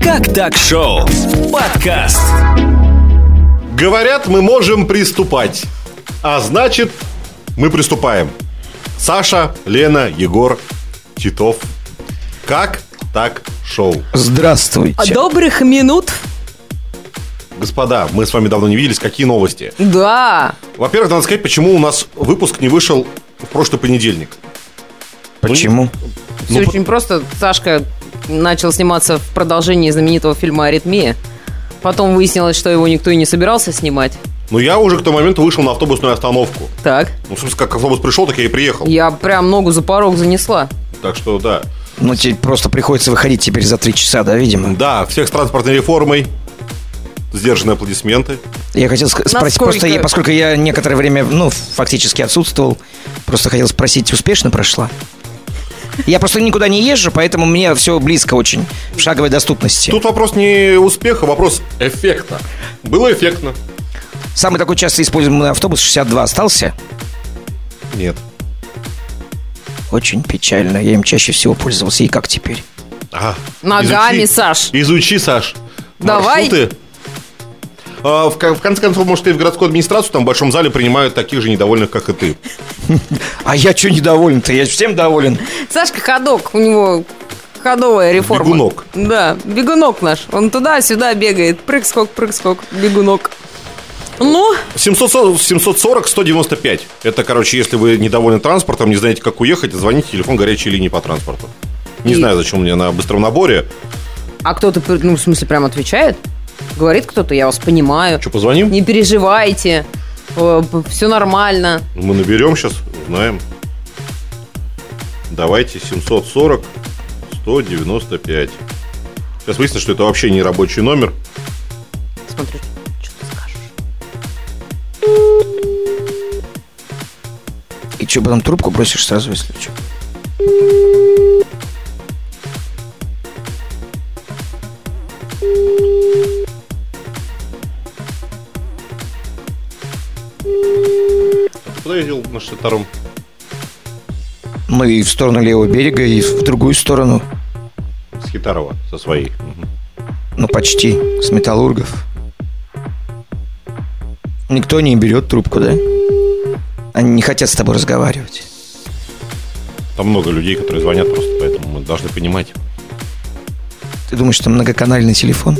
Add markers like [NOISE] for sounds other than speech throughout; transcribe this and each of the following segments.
Как так шоу? Подкаст. Говорят, мы можем приступать. А значит, мы приступаем. Саша, Лена, Егор, Титов. Как так шоу? Здравствуйте. Добрых минут. Господа, мы с вами давно не виделись. Какие новости? Да. Во-первых, надо сказать, почему у нас выпуск не вышел в прошлый понедельник. Почему? Все Ну, очень просто. Сашка начал сниматься в продолжении знаменитого фильма «Аритмия». Потом выяснилось, что его никто и не собирался снимать. Но я уже к тому моменту вышел на автобусную остановку. Так. Ну, в смысле, как автобус пришел, так я и приехал. Я прям ногу за порог занесла. Так что, да. Ну, тебе просто приходится выходить теперь за три часа, да, видимо? Да, всех с транспортной реформой. Сдержанные аплодисменты. Я хотел ск- спросить, просто я- поскольку я некоторое время, ну, фактически отсутствовал, просто хотел спросить, успешно прошла? Я просто никуда не езжу, поэтому мне все близко очень, в шаговой доступности. Тут вопрос не успеха, вопрос эффекта. Было эффектно. Самый такой часто используемый автобус 62 остался. Нет. Очень печально, я им чаще всего пользовался. И как теперь? Ага. Ногами, Саш. Изучи, Саш. Давай. Маршруты. А, в, ко- в конце концов, может, и в городскую администрацию там в большом зале принимают таких же недовольных, как и ты. [LAUGHS] А я что недоволен-то? Я всем доволен. Сашка ходок, у него ходовая реформа. Бегунок. Да, бегунок наш. Он туда-сюда бегает. Прыг-скок, прыг-скок, бегунок. Ну, 740, 740 195. Это, короче, если вы недовольны транспортом, не знаете, как уехать, звоните телефон горячей линии по транспорту. Не И- знаю, зачем мне на быстром наборе. а кто-то, ну, в смысле, прям отвечает? Говорит кто-то, я вас понимаю. Что, позвоним? Не переживайте. Все нормально. Мы наберем сейчас, узнаем. Давайте 740 195. Сейчас выяснится, что это вообще не рабочий номер. Смотрю, что ты скажешь. И что, потом трубку бросишь сразу, если что? На 62-м? Ну и в сторону левого берега, и в другую сторону. С Хитарова, со своей. Ну, почти. С металлургов. Никто не берет трубку, да? Они не хотят с тобой разговаривать. Там много людей, которые звонят просто, поэтому мы должны понимать. Ты думаешь, что многоканальный телефон?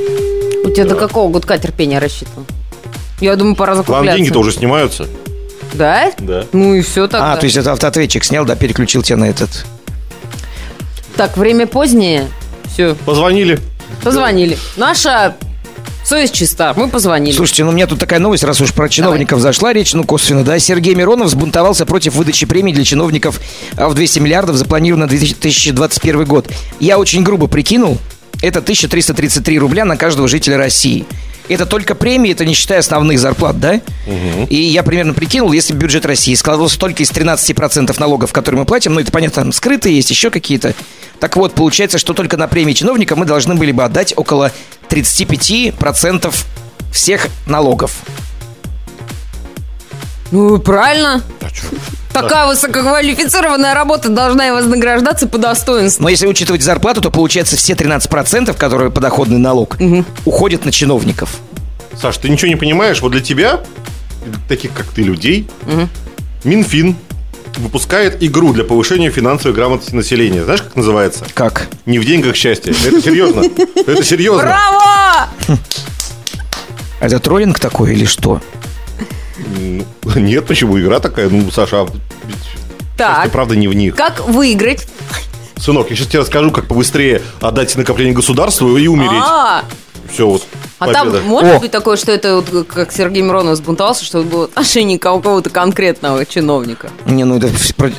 У тебя до какого гудка терпения рассчитан? Я думаю, пора закупляться. деньги-то уже снимаются. Да? Да. Ну и все тогда. А, то есть это автоответчик снял, да, переключил тебя на этот. Так, время позднее. Все, Позвонили. позвонили. Наша совесть чиста. Мы позвонили. Слушайте, ну у меня тут такая новость, раз уж про чиновников зашла речь, ну косвенно, да. Сергей Миронов сбунтовался против выдачи премий для чиновников а, в 200 миллиардов, запланировано на 2021 год. Я очень грубо прикинул, это 1333 рубля на каждого жителя России. Это только премии, это не считая основных зарплат, да? И я примерно прикинул, если бюджет России складывался только из 13% налогов, которые мы платим, ну это понятно, там скрытые есть, еще какие-то. Так вот, получается, что только на премии чиновника мы должны были бы отдать около 35% всех налогов. Ну, правильно. А чё? Такая высококвалифицированная работа должна и вознаграждаться по достоинству. Но если учитывать зарплату, то получается все 13%, которые подоходный налог, уходят на чиновников. Саш, ты ничего не понимаешь? Вот для тебя, таких как ты людей, Минфин выпускает игру для повышения финансовой грамотности населения. Знаешь, как называется? Как? Не в деньгах счастье. Это серьезно. Это серьезно. Браво! Это троллинг такой или что? Нет, почему? Игра такая. Ну, Саша, а Так, правда, не в них. как выиграть? Сынок, я сейчас тебе расскажу, как побыстрее отдать накопление государству и умереть. А, Все, вот. а победа. там может О. быть такое, что это вот как Сергей Миронов сбунтовался, что это было отношение у кого-то конкретного чиновника? Не, ну это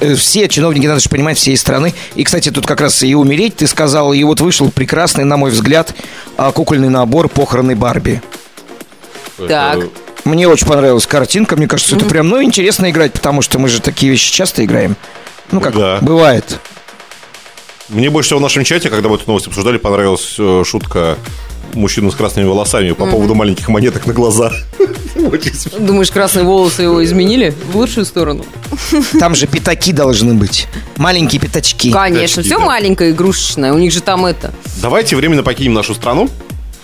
э, все чиновники, надо же понимать, всей страны. И, кстати, тут как раз и умереть, ты сказал, и вот вышел прекрасный, на мой взгляд, а, кукольный набор похороны Барби. Это- Так. Мне очень понравилась картинка, мне кажется, это прям, ну, интересно играть, потому что мы же такие вещи часто играем. Ну, как Да. бывает. Мне больше всего в нашем чате, когда мы эту новость обсуждали, понравилась э, шутка мужчины с красными волосами по поводу маленьких монеток на глаза. Думаешь, красные волосы его изменили в лучшую сторону? Там же пятаки должны быть. Маленькие пятачки. Конечно, Тачки, все да. маленькое, игрушечное. У них же там это. Давайте временно покинем нашу страну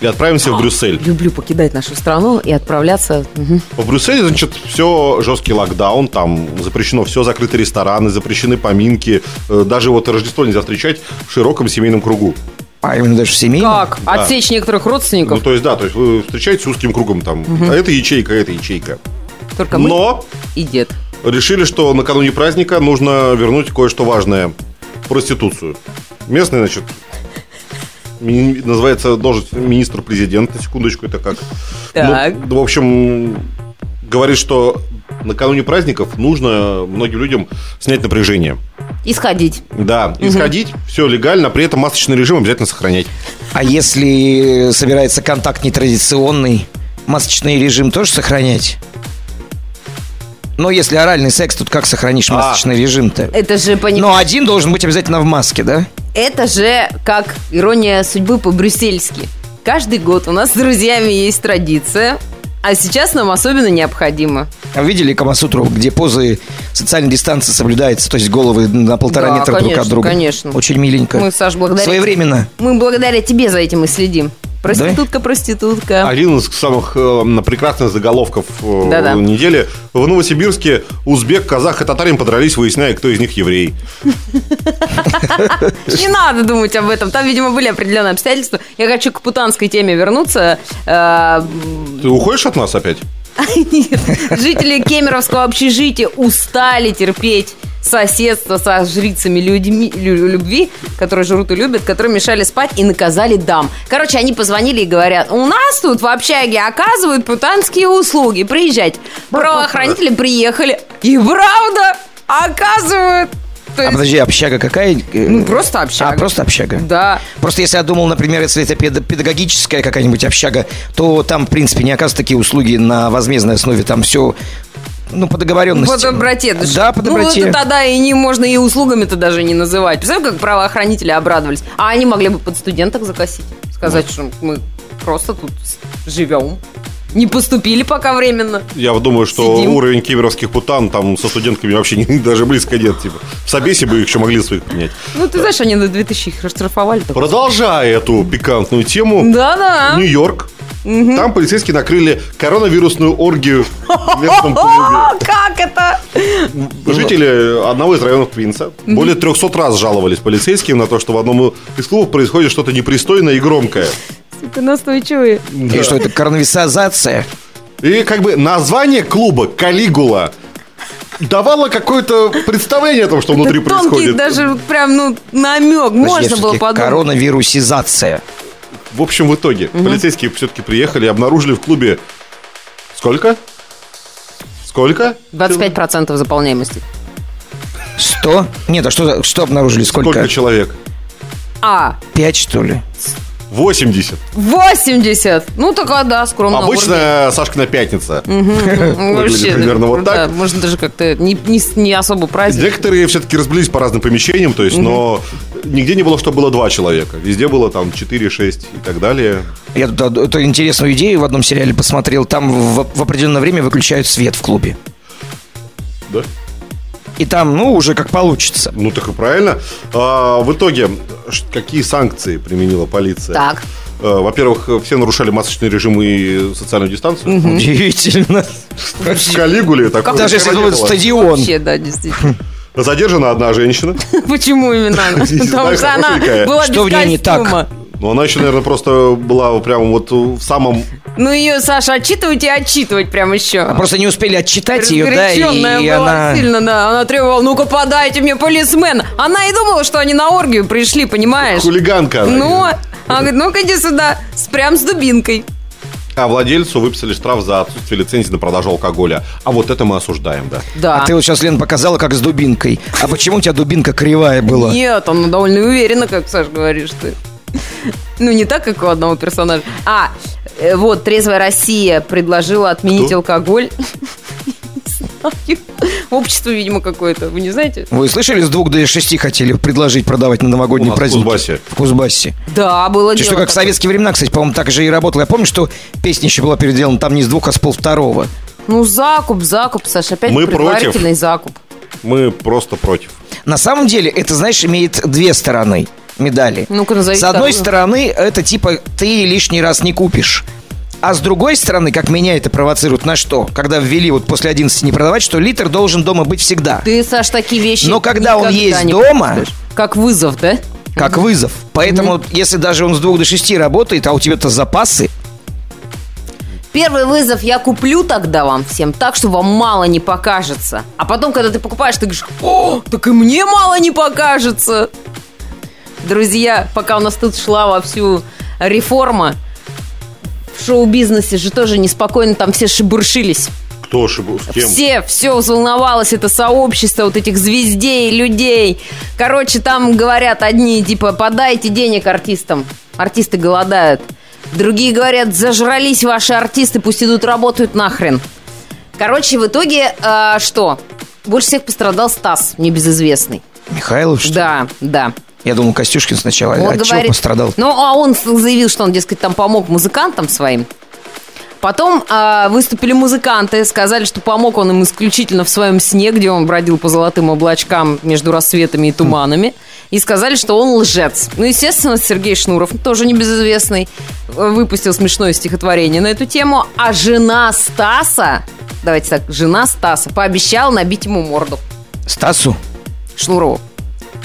и отправимся в Брюссель. [GASPS] Люблю покидать нашу страну и отправляться. В Брюсселе, значит, все жесткий локдаун, там запрещено все, закрыты рестораны, запрещены поминки, э, даже вот Рождество нельзя встречать в широком семейном кругу. А именно даже в семейном. Как? Да. Отсечь некоторых Ну, родственников? то есть, да, то есть вы встречаетесь узким кругом там, а это ячейка, а это ячейка. Только мы Но и дед. решили, что накануне праздника нужно вернуть кое-что важное. Проституцию. Местный, значит, ми- называется должность министр-президента, секундочку, это как? Так. Ну, в общем, говорит, что накануне праздников нужно многим людям снять напряжение. Исходить. Да, исходить, все легально, при этом масочный режим обязательно сохранять. А если собирается контакт нетрадиционный, масочный режим тоже сохранять? Но если оральный секс, тут как сохранишь А. масочный режим-то? Это же, поним- Но один должен быть обязательно в маске, да? Это же как ирония судьбы по-брюссельски. Каждый год у нас с друзьями есть традиция, а сейчас нам особенно необходимо. А Видели Камасутру, где позы социальной дистанции соблюдается, то есть головы на полтора Да, метра друг конечно, от друга? конечно. Очень миленько. Мы, Саш, благодаря... Своевременно. Мы благодаря тебе за этим и следим. Проститутка, проститутка. Один из самых э, прекрасных заголовков э, Да-да. недели. В Новосибирске узбек, казах и татарин подрались, выясняя, кто из них еврей. Не надо думать об этом. Там, видимо, были определенные обстоятельства. Я хочу к путанской теме вернуться. Э, Ты уходишь от нас опять? Нет, жители Кемеровского общежития устали терпеть соседство со жрицами людьми, лю- любви, которые жрут и любят, которые мешали спать и наказали дам. Короче, они позвонили и говорят, у нас тут в общаге оказывают путанские услуги, приезжайте. Правоохранители приехали и правда оказывают. То А подожди, общага какая? Ну, просто общага. А, просто общага? Да. Просто если я думал, например, если это педа- педагогическая какая-нибудь общага, то там, в принципе, не оказывают такие услуги на возмездной основе. Там все, ну, по договоренности. По доброте. Да, Да, по Ну, доброте. это тогда и не можно и услугами-то даже не называть. Представляешь, как правоохранители обрадовались. А они могли бы под студенток закосить. Сказать, что мы просто тут живем. Не поступили пока временно. Я думаю, что Сидим. уровень кемеровских путан там со студентками вообще не- [LAUGHS] даже близко нет. Типа. В Собесе бы их еще могли своих принять. Ну, ты знаешь, они на 2000 их расштрафовали. Продолжая эту пикантную тему, Да-да. Нью-Йорк. Там полицейские накрыли коронавирусную оргию в местном клубе. [LAUGHS] Как это? Жители одного из районов Квинса более 300 раз жаловались полицейским на то, что в одном из клубов происходит что-то непристойное и громкое. Сука, настойчивые. И что это, коронависазация? И как бы название клуба «Калигула» давало какое-то представление о том, что внутри тонкий происходит. даже прям, ну, намек. Можно Подожди, было всё-таки подумать. Коронавирусизация. В общем, в итоге полицейские все-таки приехали и обнаружили в клубе сколько? Сколько? 25% заполняемости. Сто? Нет, а что, за- что обнаружили? Сколько? Сколько человек? А, Пять, что ли? 80. 80! Ну, такая, да, скромно. Обычная Сашкина пятница. Вообще, примерно вот так. Можно даже как-то не, особо праздник. Некоторые все-таки разбились по разным помещениям, то есть, но нигде не было, что было два человека. Везде было там 4, 6 и так далее. Я тут эту интересную идею в одном сериале посмотрел. Там в, в определенное время выключают свет в клубе. Да? И там, ну, уже как получится. Ну, так и правильно. А, в итоге, какие санкции применила полиция? Так. Э, Во-первых, все нарушали масочный режим и социальную дистанцию. Удивительно. В Калигуле такое Даже если это стадион. Вообще, да, действительно. Задержана одна женщина. Почему именно она? Потому что она была без ней не так? костюма. Но она еще, наверное, просто была прямо вот в самом... Ну, ее, Саша, отчитывать и отчитывать прям еще. А Просто не успели отчитать ее, да, и, и была она... сильно, да. Она требовала, ну-ка подайте мне полисмен. Она и думала, что они на оргию пришли, понимаешь? Хулиганка. Ну, она говорит, ну-ка иди сюда, с, прям с дубинкой. А владельцу выписали штраф за отсутствие лицензии на продажу алкоголя. А вот это мы осуждаем, да. Да. А ты вот сейчас, Лен, показала, как с дубинкой. А почему у тебя дубинка кривая была? Нет, она довольно уверенно, как Саш говоришь ты. [LAUGHS] Ну, не так, как у одного персонажа. А, э, вот, «Трезвая Россия» предложила отменить Кто? алкоголь. [LAUGHS] Общество, видимо, какое-то. Вы не знаете? Вы слышали, с двух до шести хотели предложить продавать на новогодние нас в праздники? Кузбассе. В Кузбассе. Да, было Что, дело как в советские времена, кстати, по-моему, так же и работало. Я помню, что песня еще была переделана там не с двух, а с пол второго. Ну, закуп, закуп, Саша, опять Мы предварительный закуп. Мы просто против. На самом деле, это, знаешь, имеет две стороны медали. Ну-ка, назови С одной вторую. стороны, это типа ты лишний раз не купишь. А с другой стороны, как меня это провоцирует на что? Когда ввели вот после 11 не продавать, что литр должен дома быть всегда. Ты, Саш, такие вещи Но когда он есть дома- почувствуешь. Как вызов, да? Как вызов. Поэтому, если даже он с двух до шести работает, а у тебя-то запасы, Первый вызов я куплю тогда вам всем так, что вам мало не покажется. А потом, когда ты покупаешь, ты говоришь, о, так и мне мало не покажется. Друзья, пока у нас тут шла вовсю реформа, в шоу-бизнесе же тоже неспокойно, там все шебуршились. Кто? С кем? Все, все взволновалось, это сообщество вот этих звездей, людей. Короче, там говорят одни, типа, подайте денег артистам. Артисты голодают. Другие говорят, зажрались ваши артисты, пусть идут работают нахрен. Короче, в итоге э, что? Больше всех пострадал Стас, небезызвестный. Михайлов, что ли? Да, да. Я думал, Костюшкин сначала. Он От чего говорит- пострадал? Ну, а он заявил, что он, дескать, там помог музыкантам своим. Потом а, выступили музыканты, сказали, что помог он им исключительно в своем сне, где он бродил по золотым облачкам между рассветами и туманами. И сказали, что он лжец. Ну, естественно, Сергей Шнуров, тоже небезызвестный, э, выпустил смешное стихотворение на эту тему. А жена Стаса, давайте так, жена Стаса пообещала набить ему морду. Стасу? Шнурову.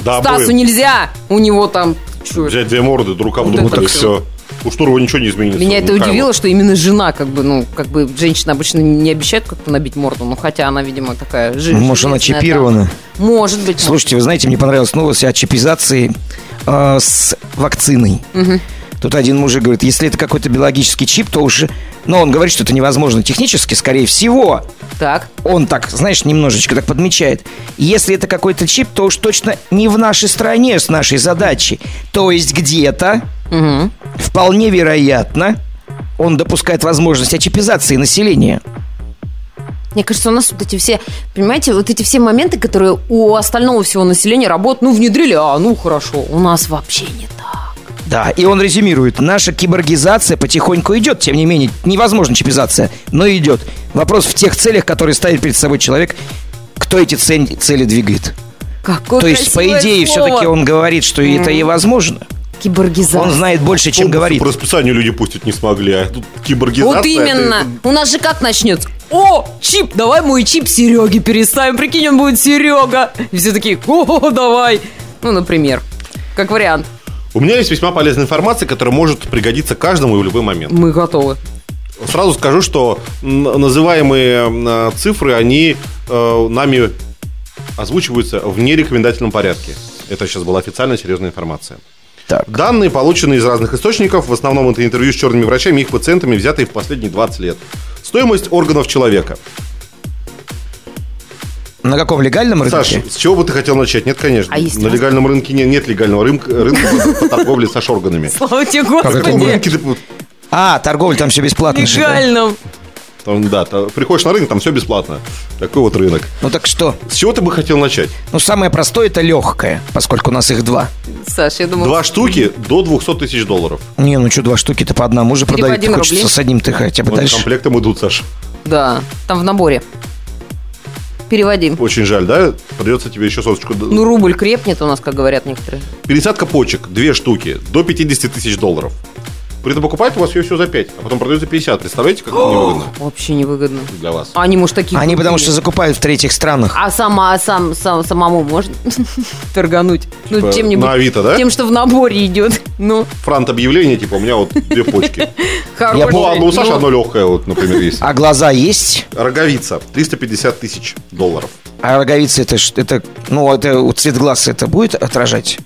Да, Стасу обоим. нельзя, у него там... чё, Взять две морды друг об друга, это и все. У Штурова ничего не изменится. Меня это Михайлов. удивило, что именно жена, как бы, ну, как бы женщина обычно не обещает как-то набить морду, ну, хотя она, видимо, такая жи- Может, она чипирована? дама. Может быть. Слушайте, вы знаете, мне понравилась новость о чипизации э, с вакциной. Тут один мужик говорит, если это какой-то биологический чип, то уже... Но он говорит, что это невозможно технически, скорее всего. Так. Он так, знаешь, немножечко так подмечает. Если это какой-то чип, то уж точно не в нашей стране с нашей задачей. То есть где-то, Мгм. вполне вероятно, он допускает возможность очипизации населения. Мне кажется, у нас вот эти все, понимаете, вот эти все моменты, которые у остального всего населения работают, ну, внедрили, а, ну, хорошо. У нас вообще не так. Да, и он резюмирует. Наша киборгизация потихоньку идет, тем не менее, невозможно чипизация, но идет. Вопрос в тех целях, которые ставит перед собой человек, кто эти цели двигает. Какое То есть, по идее, слово. все-таки он говорит, что это и возможно. Киборгизация. Он знает больше, чем Конкурсы говорит. По расписанию люди пустить не смогли, а тут киборгизация. Вот именно. это- У нас же как начнется? О, чип, давай мой чип Сереге переставим. Прикинь, он будет Серега. И все такие, о, давай. Ну, например. Как вариант. У меня есть весьма полезная информация, которая может пригодиться каждому и в любой момент. Мы готовы. Сразу скажу, что называемые м, цифры, они э, нами озвучиваются в нерекомендательном порядке. Это сейчас была официальная серьезная информация. Так. Данные, полученные из разных источников, в основном это интервью с черными врачами и их пациентами, взятые в последние 20 лет. Стоимость органов человека. На каком легальном рынке? Саш, с чего бы ты хотел начать? Нет, конечно. А На легальном рынке нет, нет легального рынка, рынка по [LAUGHS] торговле с органами. Слава тебе, Господи. рынке ты, вот, А, торговля там все бесплатно. Легальном. там, да, та- приходишь на рынок, там все бесплатно. Такой вот рынок. Ну так что? С чего ты бы хотел начать? Ну, самое простое это легкое, поскольку у нас их два. Саш, я думал... Два штуки до 200 тысяч долларов. Не, ну что, два штуки-то по одному же продают. Хочется рубли. с одним ты хотя бы Вот дальше. комплектом идут, Саш. Да, там в наборе. Переводим. Очень жаль, да? Придется тебе еще соточку. Ну, рубль крепнет у нас, как говорят некоторые. Пересадка почек, две штуки, до 50 тысяч долларов. При этом покупают у вас ее все за 5, а потом продают за 50. Представляете, как это невыгодно [GASPS] Вообще невыгодно. для вас? А они, может, такие... Они потому что закупают в третьих странах. А сама, а сам, сам, самому можно [LAUGHS] торгануть? Ну, Типа чем-нибудь. на Авито, да? Тем, что в наборе идет. Ну, Франт объявление, типа, у меня вот две [LAUGHS] почки. хороший. Ну, ладно, у Саши Ну, одно легкое, вот, например, есть. А глаза есть? Роговица, 350 тысяч долларов. А роговица это, ж- это ну, это вот цвет глаз это будет отражать?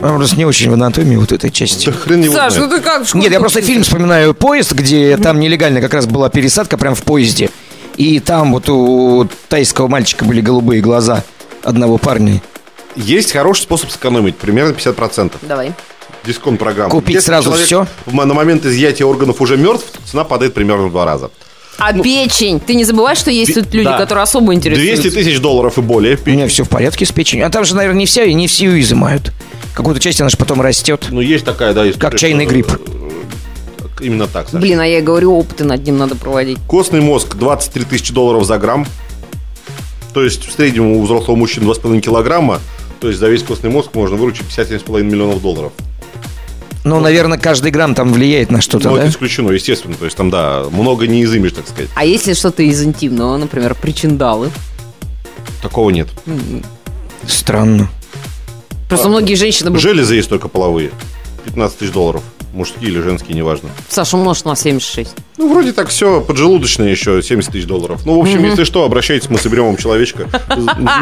Просто не очень в анатомии вот этой части. Да хрен его Саш, ну знает. ты как? Нет, я просто фильм вспоминаю «Поезд», где там нелегально как раз была пересадка прям в поезде. И там вот у тайского мальчика были голубые глаза одного парня. Есть хороший способ сэкономить, примерно 50%. Давай. Дисконт программа. Купить сразу всё? на момент изъятия органов уже мертв, цена падает примерно в два раза. А печень? Ты не забывай, что есть тут люди, да. которые особо интересуются. 200 тысяч долларов и более. У меня все в порядке с печенью. А там же, наверное, не вся, и не всю изымают. Какую-то часть она же потом растет. Ну, есть такая, да, история, Как чайный что, гриб. э, Именно так, Саша. Блин, а я говорю, опыты над ним надо проводить. Костный мозг 23 тысячи долларов за грамм. То есть в среднем у взрослого мужчины 2,5 килограмма. То есть за весь костный мозг можно выручить 57,5 миллионов долларов. Ну, наверное, каждый грамм там влияет на что-то, Но да? это исключено, естественно. То есть там, да, много не изымешь, так сказать. А если что-то из интимного, например, причиндалы? Такого нет. Странно. Просто многие женщины... бы- Железы есть только половые. 15 тысяч долларов. Мужские или женские, неважно. Саша умножь на 76. Ну, вроде так все. Поджелудочные еще 70 тысяч долларов. Ну, в общем, если что, обращайтесь, мы соберем вам человечка.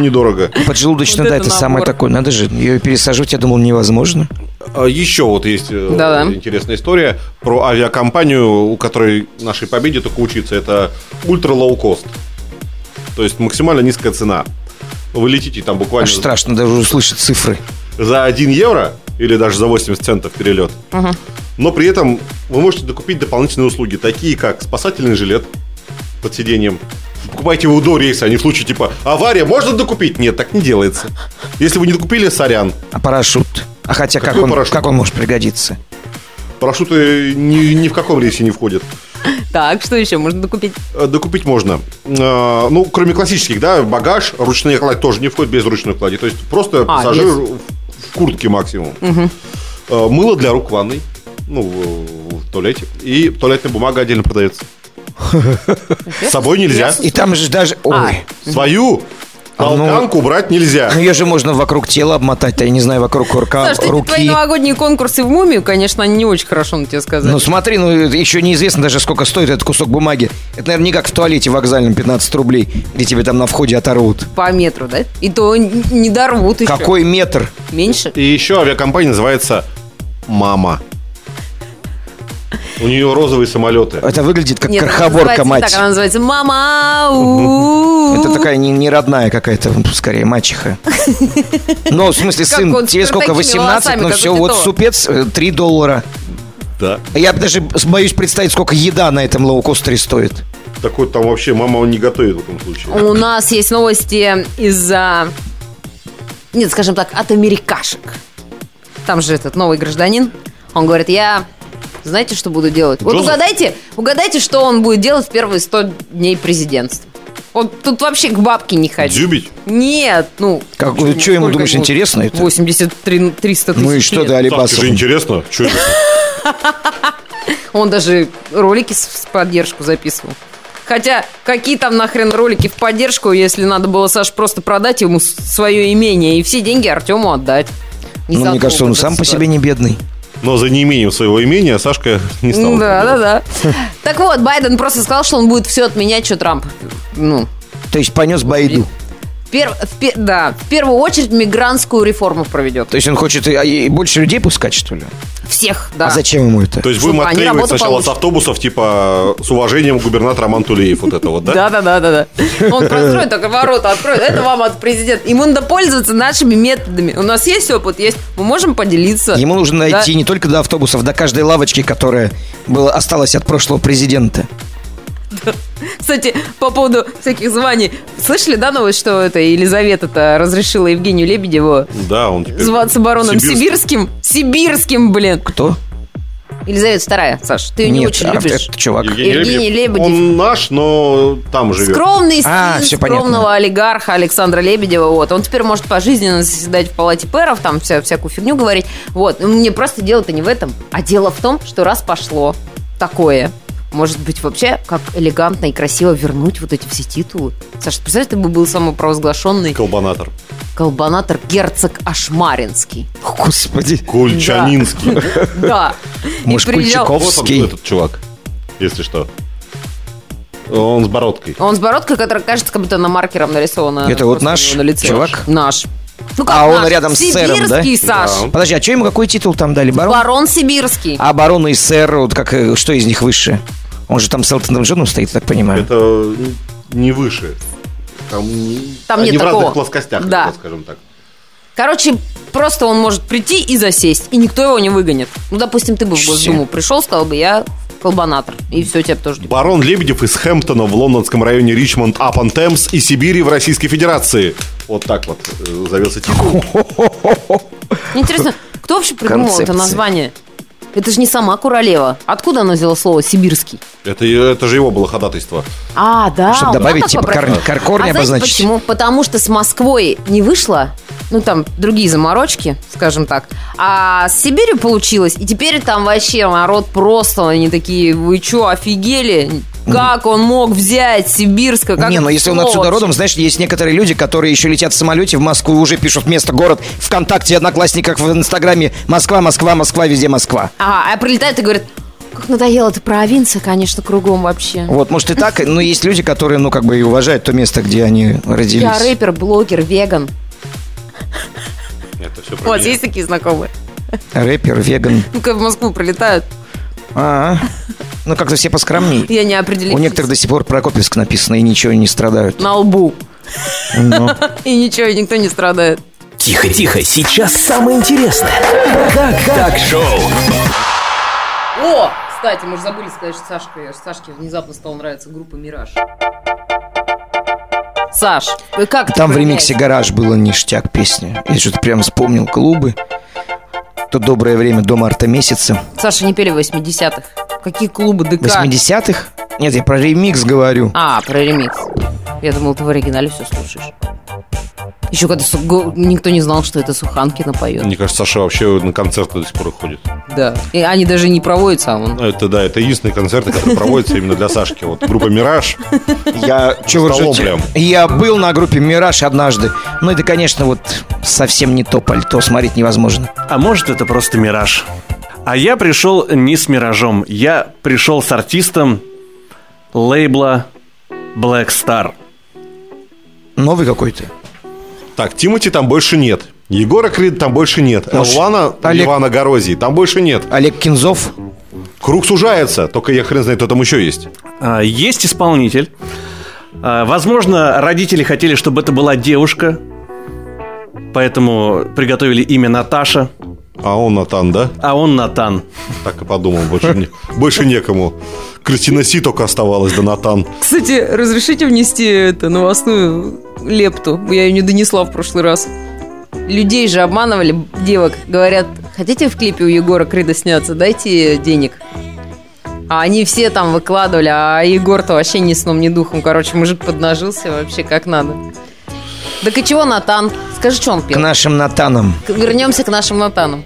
Недорого. Поджелудочная, Вот да, это это самое такое. Надо же, ее пересаживать, я думал, невозможно. А Еще вот есть э, Да-да. интересная история про авиакомпанию, у которой нашей Победе только учиться. Это ultra low cost. То есть максимально низкая цена. Вы летите там буквально Аж страшно даже услышать цифры. за 1 евро или даже за 80 центов перелет. Но при этом вы можете докупить дополнительные услуги, такие как спасательный жилет под сиденьем. Покупайте его до рейса, а не в случае типа авария, можно докупить? Нет, так не делается. Если вы не докупили, сорян. А парашют? А хотя как Какой он, парашют? как он может пригодиться? Парашюты ни, ни в каком рейсе не входят. Так, что еще можно докупить? Э, Докупить можно. Э, Ну, кроме классических, да, багаж, ручные клади тоже не входит без ручной клади. То есть просто А, пассажир без. в куртке максимум. Э, Мыло для рук в ванной, ну, в в туалете. И туалетная бумага отдельно продается. С собой нельзя. И там же даже... А. Ой, Свою А ну- брать нельзя. ну ее же можно вокруг тела обмотать, а я не знаю, вокруг рука, Саш, ты- твои руки. новогодние конкурсы в мумию, конечно, они не очень хорошо на тебе сказать. Ну смотри, ну еще неизвестно даже сколько стоит этот кусок бумаги. Это, наверное, не как в туалете вокзальном 15 рублей, где тебе там на входе оторвут. По метру, да? И то не дорвут еще. Какой метр? Меньше? И еще авиакомпания называется «Мама». У нее розовые самолеты. Это выглядит как Нет, не мать. Так, она называется «Мама». у-у-у». Это такая не, не родная какая-то, скорее, мачеха. Но, в смысле, сын, тебе сколько, такими 18? волосами, Ну как все, вот супец, э, 3 доллара. Да. Я даже боюсь представить, сколько еда на этом лоукостере стоит. Так вот, там вообще мама он не готовит в этом случае. У нас есть новости из-за... Нет, скажем так, от америкашек. Там же этот новый гражданин. Он говорит, я... Знаете, что буду делать? Вот Джозеф? угадайте, угадайте, что он будет делать в первые 100 дней президентства. Вот тут вообще к бабке не ходи. Дзюбить? Нет, ну... Как, почему? что ему, думаешь, интересно это? 83, 300 тысяч Ну и что ты, Так, Алибасов? же интересно. Что это? [LAUGHS] Он даже ролики с поддержку записывал. Хотя, какие там нахрен ролики в поддержку, если надо было, Саш, просто продать ему свое имение и все деньги Артему отдать. Не Ну, мне кажется, он вот сам по себе не бедный. Но за неимением своего имения Сашка не стал. Да, да, да. Так вот, Байден просто сказал, что он будет все отменять, что Трамп. Ну, То есть понес Байду. Пер- в да, в первую очередь мигрантскую реформу проведет. То есть он хочет и, а, и больше людей пускать, что ли? Всех, да. А зачем ему это? То есть будем отклеивать сначала с получат. автобусов, типа, с уважением губернатор Роман Тулеев, вот это вот, да? Да, да, да, да, да. Он простроит только ворота, откроет. Это вам от президента. Ему надо пользоваться нашими методами. У нас есть опыт, есть. Мы можем поделиться. Ему нужно найти не только до автобусов, до каждой лавочки, которая была, осталась от прошлого президента. Кстати, по поводу всяких званий. Слышали, да, новость, что это Елизавета-то разрешила Евгению Лебедеву Да, он теперь... зваться бароном Сибирск. Сибирским? Сибирским, блин. Кто? Елизавета вторая, Саш, ты ее не Нет, очень а, любишь. это чувак. Евгений Лебедев. Он наш, но там живет. Скромный А, сын всё скромного понятно. олигарха Александра Лебедева. Вот. Он теперь может пожизненно заседать в палате пэров, там вся, всякую фигню говорить. Вот. Мне просто дело-то не в этом. А дело в том, что раз пошло такое, может быть, вообще, как элегантно и красиво вернуть вот эти все титулы. Саша, представляешь, ты бы был самопровозглашенный Колбанатор. колбанатор герцог Ашмаринский. Господи. [LAUGHS] Кульчанинский. Да. [LAUGHS] Может, приезжал- Кульчаков? Вот он, Ковский. этот чувак, если что. Он с бородкой. Он с бородкой, которая кажется, как будто она маркером нарисована. Это вот наш на лице. чувак? Наш. Ну как А он наш? рядом с сэром, да? Сибирский, Саш. Да. Подожди, а что ему какой титул там дали? Барон? Барон Сибирский. А барон и сэр, вот как, э, что из них выше? Он же там с Элтоном Джоном стоит, так понимаю. Это не выше. Там, не- Там нет в разных такого. плоскостях, Да. скажем так. Короче, просто он может прийти и засесть, и никто его не выгонит. Ну, допустим, ты бы в. Госдуму пришел, сказал бы, я колбанатор. И все, тебе тоже. Барон Лебедев из Хэмптона в лондонском районе Ричмонд апон Темс и Сибири в Российской Федерации. Вот так вот э, завелся титул. Интересно, кто вообще придумал это название? Это же не сама Куролева. Откуда она взяла слово «сибирский»? Это, это же его было ходатайство. А, да. Чтобы он добавить, типа, кор- кор- корни а обозначить. почему? Потому что с Москвой не вышло, ну, там, другие заморочки, скажем так. А с Сибирью получилось, и теперь там вообще народ просто, они такие, вы что, офигели? Как он мог взять сибирское? Как не, но это если он отсюда родом, знаешь, есть некоторые люди, которые еще летят в самолете в Москву и уже пишут место, город, ВКонтакте, Одноклассниках, в Инстаграме Москва, Москва, Москва, везде Москва. Ага, а прилетают и говорят, как надоело, это провинция, конечно, кругом вообще. Вот, может и так, [LAUGHS] но есть люди, которые, ну, как бы и уважают то место, где они родились. Я рэпер, блогер, веган. Это все У вас есть такие знакомые? Рэпер, веган. Ну-ка в Москву прилетают. А, [LAUGHS] ну как-то все поскромней. Я не определилась. У некоторых до сих пор Прокопьевск написано, и ничего не страдают. На лбу. Ну. [LAUGHS] И ничего, никто не страдает. Тихо, тихо, сейчас самое интересное. Как так шоу? О, кстати, мы же забыли сказать, что Сашка, Сашке внезапно стала нравиться группа «Мираж». Саш, вы как Там в ремиксе? «Гараж» было ништяк песня. Я что-то прям вспомнил клубы. То доброе время до марта месяца. Саша, не пели в 80-х. Какие клубы ДК? 80-х? Нет, я про ремикс говорю. А, про ремикс. Я думал, ты в оригинале все слушаешь. Еще когда су- го- никто не знал, что это Суханкина поет. Мне кажется, Саша вообще на концерты до сих пор ходит. Да. И они даже не проводятся, а он... Это да, это единственные концерты, которые проводятся именно для Сашки. Вот группа Мираж. Я, ржете? прям. я был на группе «Мираж» однажды. Ну, это, конечно, вот совсем не то пальто, смотреть невозможно. А может, это просто мираж. А я пришел не с миражом. Я пришел с артистом лейбла Black Star. Новый какой-то. Так, Тимати там больше нет. Егора Крида там больше нет. Может, Элвана Олег- Ивана Горозии там больше нет. Олег Кинзов. Круг сужается, только я хрен знает, кто там еще есть. А, Есть исполнитель. А, Возможно, родители хотели, чтобы это была девушка. Поэтому приготовили имя Наташа, А он Натан, да? а он Натан. Так и подумал, больше, не- больше некому. Кристина Си только оставалась, да Натан. Кстати, разрешите внести это новостную лепту? Я ее не донесла в прошлый раз. Людей же обманывали, девок. Говорят, хотите в клипе у Егора Крида сняться? Дайте денег. А они все там выкладывали, а Егор-то вообще ни сном, ни духом. Короче, мужик поднажился вообще как надо. Так и чего Натан? Скажи, что он К пел? нашим Натанам. К- Вернемся к нашим Натанам.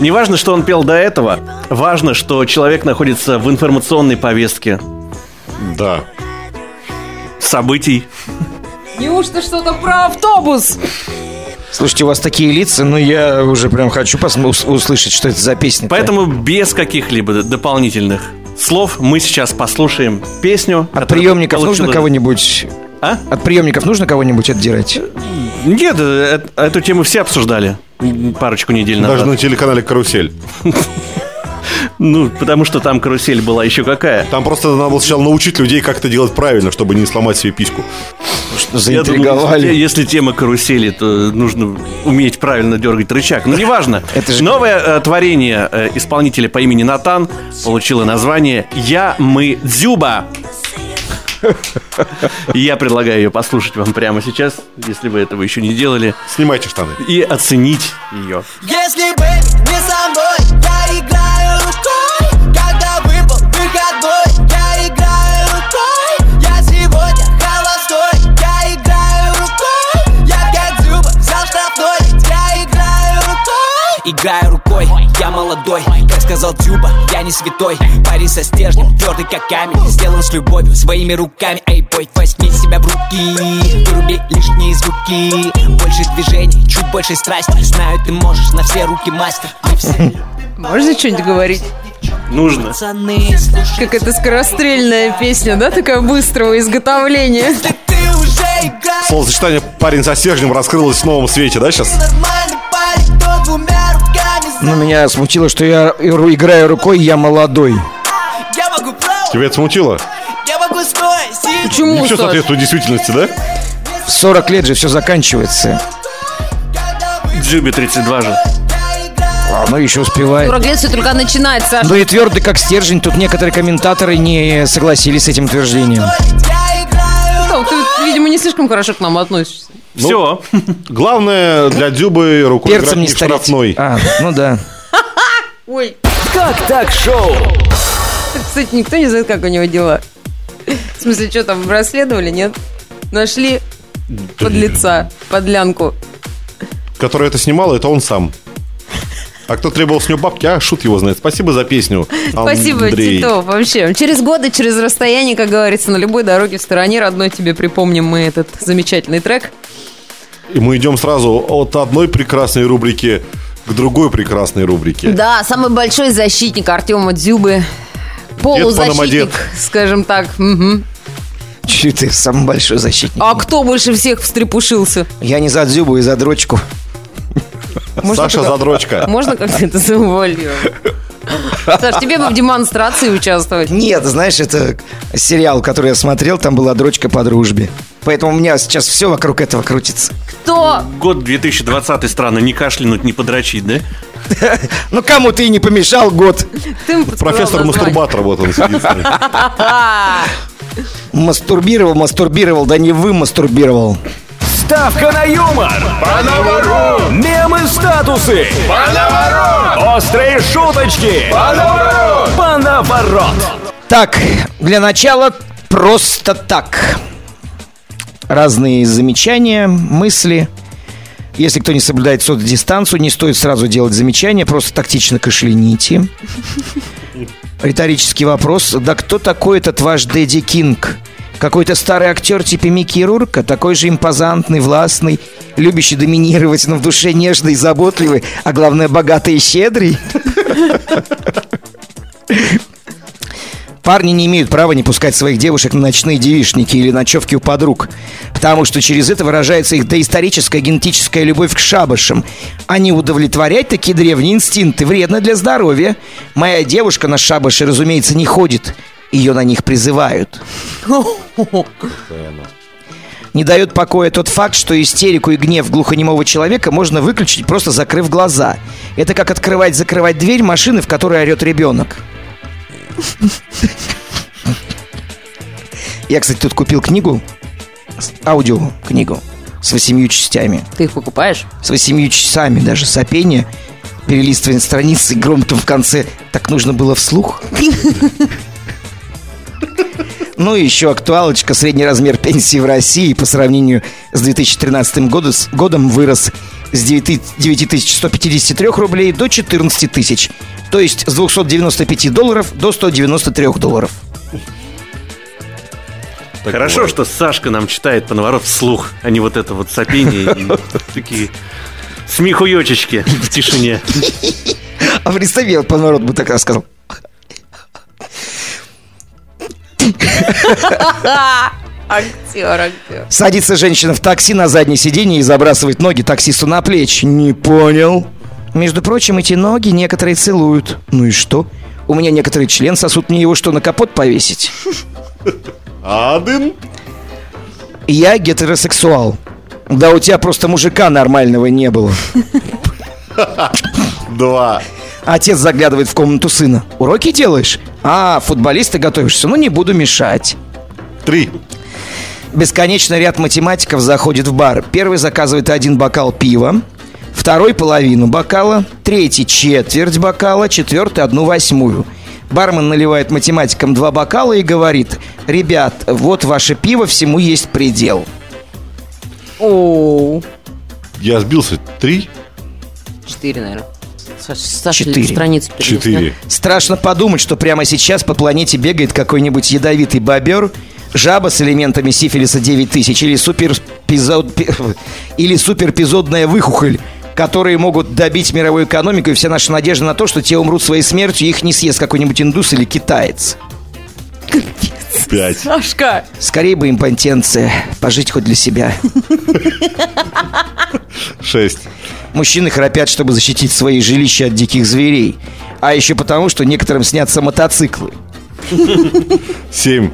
Не важно, что он пел до этого, важно, что человек находится в информационной повестке Да. событий. Неужто что-то про автобус? Слушайте, у вас такие лица, ну я уже прям хочу посм- ус- услышать, что это за песня. Поэтому без каких-либо дополнительных слов мы сейчас послушаем песню. От которая приемников нужно получила- кого-нибудь... А? От приемников нужно кого-нибудь отдирать? Нет, э, э, эту тему все обсуждали парочку недель назад. Даже на телеканале «Карусель». Ну, потому что там карусель была еще какая. Там просто надо было сначала научить людей, как это делать правильно, чтобы не сломать себе письку. Я думаю, заинтриговали. если, если тема карусели, то нужно уметь правильно дергать рычаг. Но неважно. [LAUGHS] Это же- Новое э, творение э, исполнителя по имени Натан получило название «Я, мы, Дзюба». И я предлагаю ее послушать вам прямо сейчас, если вы этого еще не делали, Снимайте штаны. и оценить ее. Если бы не со мной, я играю рукой. Когда выпал выходной, я играю рукой. Я сегодня холостой, я играю рукой. Я как Дзюба взял штрафной, я играю рукой. Играю рукой, я молодой. Как сказал Тюба, я не святой. Парень со стержнем, твердый как камень Сделан с любовью, своими руками Эй, бой, возьми себя в руки Выруби лишние звуки Больше движений, чуть больше страсти Знаю, ты можешь, на все руки мастер [LAUGHS] Можно что-нибудь говорить? Нужно. Как это скорострельная песня, да? Такая быстрого изготовления. Словосочетание «парень со стержнем» раскрылось в новом свете, да, сейчас? Ну, меня смутило, что я играю рукой, я молодой. Тебя это смутило? я могу Почему, Не все Саш? соответствует действительности, да? В 40 лет же все заканчивается. Дзюбе 32 же. А, Ну, еще успевает. 40 лет все только начинается, Саша. Ну и твердый как стержень. Тут некоторые комментаторы не согласились с этим утверждением. Ты, видимо, не слишком хорошо к нам относишься. Все. Главное для Дзюбы рукой Перцем не в стареть. штрафной. А, ну да. [LAUGHS] Ой, Как так шоу? Кстати, никто не знает, как у него дела. В смысле, что там, расследовали, нет? Нашли подлеца, подлянку. Который это снимал, это он сам. А кто требовал с него бабки, а шут его знает. Спасибо за песню. Спасибо, Андрей. Титов, вообще. Через годы, через расстояние, как говорится, на любой дороге в стороне родной тебе припомним мы этот замечательный трек. И мы идем сразу от одной прекрасной рубрики к другой прекрасной рубрике. Да, самый большой защитник Артема Дзюбы. Полузащитник, скажем так. Мгм. Че ты самый большой защитник? А кто больше всех встрепушился? Я не за дзюбу и за дрочку. Можно Саша туда- Задрочка. Можно как-то это завуалировать? Саш, тебе бы в демонстрации участвовать. Нет, знаешь, это сериал, который я смотрел, там была дрочка по дружбе. Поэтому у меня сейчас все вокруг этого крутится. Кто? Год 2020 странно, не кашлянуть, не подрочить, да? [LAUGHS] Ну, кому ты и не помешал год. Профессор. Мастурбатор, вот он сидит. Мастурбировал, мастурбировал, да не вы мастурбировал. Ставка на юмор. Мемы статусы. Острые шуточки. Панаворот. Так, для начала просто так. Разные замечания, мысли. Если кто не соблюдает соцдистанцию, не стоит сразу делать замечания, просто тактично кашляните. [LAUGHS] Риторический вопрос. Да кто такой этот ваш Дэдди Кинг? Какой-то старый актер типа Микки Рурка, такой же импозантный, властный, любящий доминировать, но в душе нежный, заботливый, а главное, богатый и щедрый? [LAUGHS] Парни не имеют права не пускать своих девушек на ночные девишники или ночевки у подруг, потому что через это выражается их доисторическая генетическая любовь к шабашам. А не удовлетворять такие древние инстинкты вредно для здоровья. Моя девушка на шабаши, разумеется, не ходит. Ее на них призывают. Не дает покоя тот факт, что истерику и гнев глухонемого человека можно выключить, просто закрыв глаза. Это как открывать-закрывать дверь машины, в которой орет ребенок. Я, кстати, тут купил книгу, аудиокнигу с восемью частями. Ты их покупаешь? С восемью часами даже сопения, перелистывание страницы, громком в конце. Так нужно было вслух. Ну и еще актуалочка. Средний размер пенсии в России по сравнению с 2013 году- с- годом вырос с 9 9153 рублей до 14 тысяч. То есть с 295 долларов до 193 долларов. Хорошо, что Сашка нам читает по наворот вслух, а не вот это вот сопение и [LAUGHS] такие смехуёчечки в тишине. [LAUGHS] А представь, я вот по народу бы так рассказал. Актер, актер. Садится женщина в такси на заднее сиденье и забрасывает ноги таксисту на плечи. Не понял. Между прочим, эти ноги некоторые целуют. Ну и что? У меня некоторые член сосут, мне его что, на капот повесить? Адын? Я гетеросексуал. Да у тебя просто мужика нормального не было. Два. Отец заглядывает в комнату сына. Уроки делаешь? А, футболисты готовишься? Ну, не буду мешать. Три. Бесконечный ряд математиков заходит в бар. Первый заказывает один бокал пива, второй половину бокала, третий четверть бокала, четвертый одну восьмую. Бармен наливает математикам два бокала и говорит, ребят, вот ваше пиво, всему есть предел. О, Я сбился. Три. четыре, наверное. Четыре. перенес, Четыре. Страшно подумать, что прямо сейчас по планете бегает какой-нибудь ядовитый бобер, жаба с элементами сифилиса 9000 или суперпизод... пи- [LAUGHS] или суперпизодная выхухоль, которые могут добить мировую экономику и вся наша надежда на то, что те умрут своей смертью, их не съест какой-нибудь индус или китаец. Пять. Сашка! Скорее бы импотенция, пожить хоть для себя. Шесть. Мужчины храпят, чтобы защитить свои жилища от диких зверей. А еще потому, что некоторым снятся мотоциклы. Семь.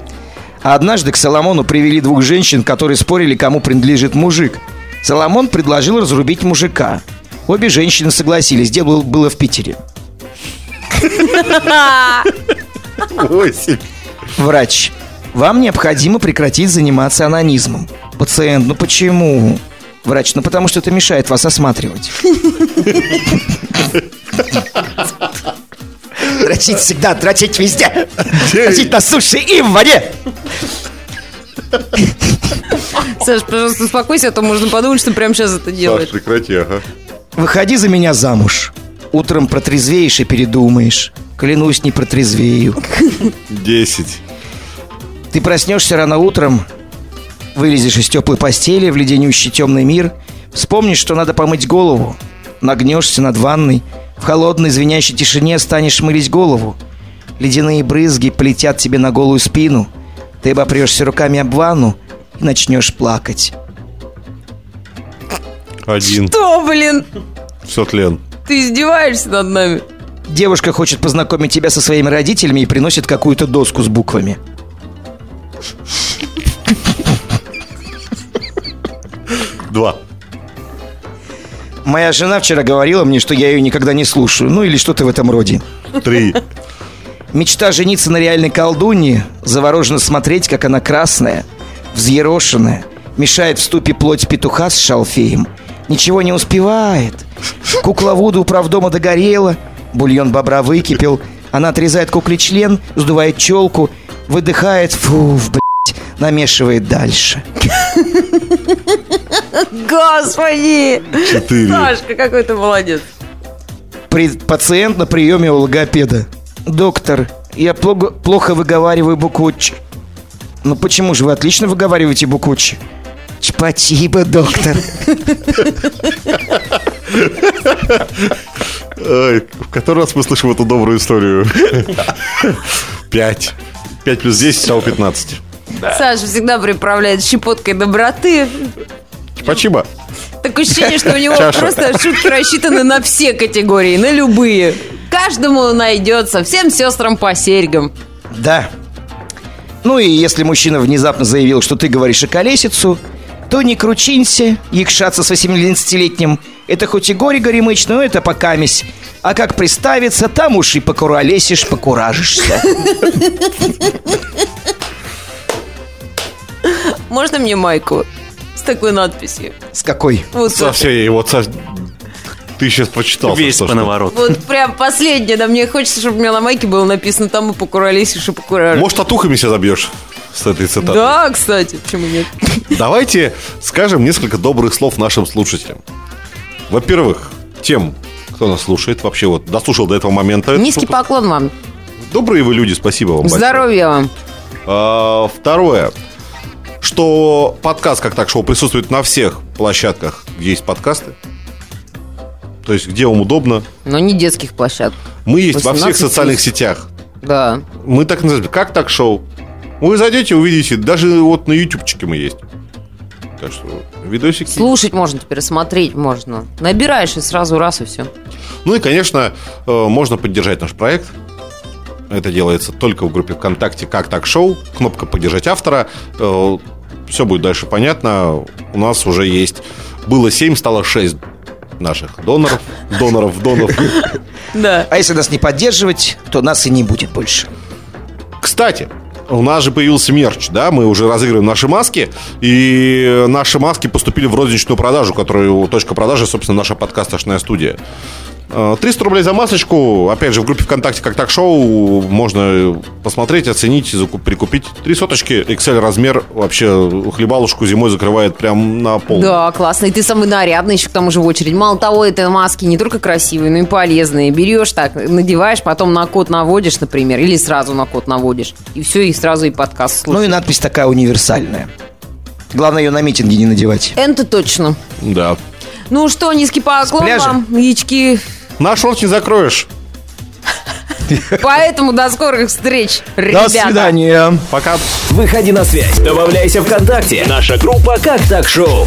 А однажды к Соломону привели двух женщин, которые спорили, кому принадлежит мужик. Соломон предложил разрубить мужика. Обе женщины согласились. Дело было в Питере. Восемь. Врач. Вам необходимо прекратить заниматься анонизмом. Пациент, ну почему? Врач, ну потому что это мешает вас осматривать. Дрочить всегда, дрочить везде. Дрочить на суше и в воде. Саш, пожалуйста, успокойся, а то можно подумать, что прямо сейчас это Саш, делаешь. прекрати, ага. Выходи за меня замуж. Утром протрезвеешь и передумаешь. Клянусь, не протрезвею. Десять. Ты проснешься рано утром, вылезешь из теплой постели в леденющий темный мир, вспомнишь, что надо помыть голову, нагнешься над ванной, в холодной звенящей тишине станешь мылить голову. Ледяные брызги полетят тебе на голую спину, ты обопрешься руками об ванну и начнешь плакать. Один. Что, блин? Все тлен. Ты издеваешься над нами? Девушка хочет познакомить тебя со своими родителями и приносит какую-то доску с буквами. Два. Моя жена вчера говорила мне, что я ее никогда не слушаю. Ну или что-то в этом роде. Три. Мечта жениться на реальной колдунье, завороженно смотреть, как она красная, взъерошенная, мешает в ступе плоть петуха с шалфеем. Ничего не успевает. Кукла Вуду правдома догорела, бульон бобра выкипел. Она отрезает кукле член, сдувает челку, выдыхает, фу, блядь, намешивает дальше. Господи! Четыре. Сашка, какой ты молодец. При- пациент на приеме у логопеда. Доктор, я плого- плохо выговариваю букву Ч. Ну почему же вы отлично выговариваете букву Ч? Спасибо, доктор. [LAUGHS] В который раз мы слышим эту добрую историю? Пять. Пять плюс десять стало пятнадцать. Саша всегда приправляет щепоткой доброты. Спасибо. Такое ощущение, что у него Чаша. просто шутки рассчитаны на все категории, на любые. Каждому найдется, всем сестрам по серьгам. Да. Ну и если мужчина внезапно заявил, что ты говоришь околесицу, то не кручинься, якшаться с 18-летним. Это хоть и горе горемыч, но это покамесь. А как приставиться, там уж и покуролесишь, покуражишься. Можно мне майку с такой надписью? С какой? Вот, Совсем, я его со- Ты сейчас прочитал. Весь по наворот. вот прям последнее, да мне хочется, чтобы у меня на майке было написано там и покуролесишь, и покуражишь. Может, татухами себя забьешь с этой цитаты? Да, кстати, почему нет? [LAUGHS] Давайте скажем несколько добрых слов нашим слушателям. Во-первых, тем, кто нас слушает, вообще вот дослушал до этого момента. Низкий выпуск. поклон вам. Добрые вы люди, спасибо вам большое. Здоровья вам. А, Второе, что подкаст как так шоу присутствует на всех площадках, где есть подкасты. То есть, где вам удобно. Но не детских площадок. Мы есть во всех 18 социальных сетях. Да. Мы так называем. Как так шоу? Вы зайдете, увидите. Даже вот на ютубчике мы есть. Так что видосики. Слушать можно теперь, смотреть можно. Набираешь и сразу раз и все. Ну и, конечно, э, можно поддержать наш проект. Это делается только в группе ВКонтакте «Как так шоу». Кнопка «Поддержать автора». Все будет дальше понятно. У нас уже есть... Было 7, стало 6 наших доноров. Доноров, доноров. Да. А если нас не поддерживать, то нас и не будет больше. Кстати, у нас же появился мерч, да, мы уже разыгрываем наши маски, и наши маски поступили в розничную продажу, которую точка продажи, собственно, наша подкастошная студия. Э, 300 рублей за масочку, опять же, в группе ВКонтакте «Как так шоу» можно посмотреть, оценить, закуп- прикупить. Три соточки, XL размер, вообще хлебалушку зимой закрывает прям на пол. Да, классно. И ты самый нарядный еще к тому же в очередь. Мало того, это маски не только красивые, но и полезные. Берешь так, надеваешь, потом на код наводишь, например, или сразу на код наводишь. И все, и сразу и подкаст Ну и слушаешь. надпись такая универсальная. Главное ее на митинге не надевать. Это точно. Да. Ну что, низкий поклон вам, яички. Наш рот не закроешь. Поэтому до скорых встреч, До ребята. свидания. Пока. Выходи на связь. Добавляйся ВКонтакте. Наша группа «Как так шоу».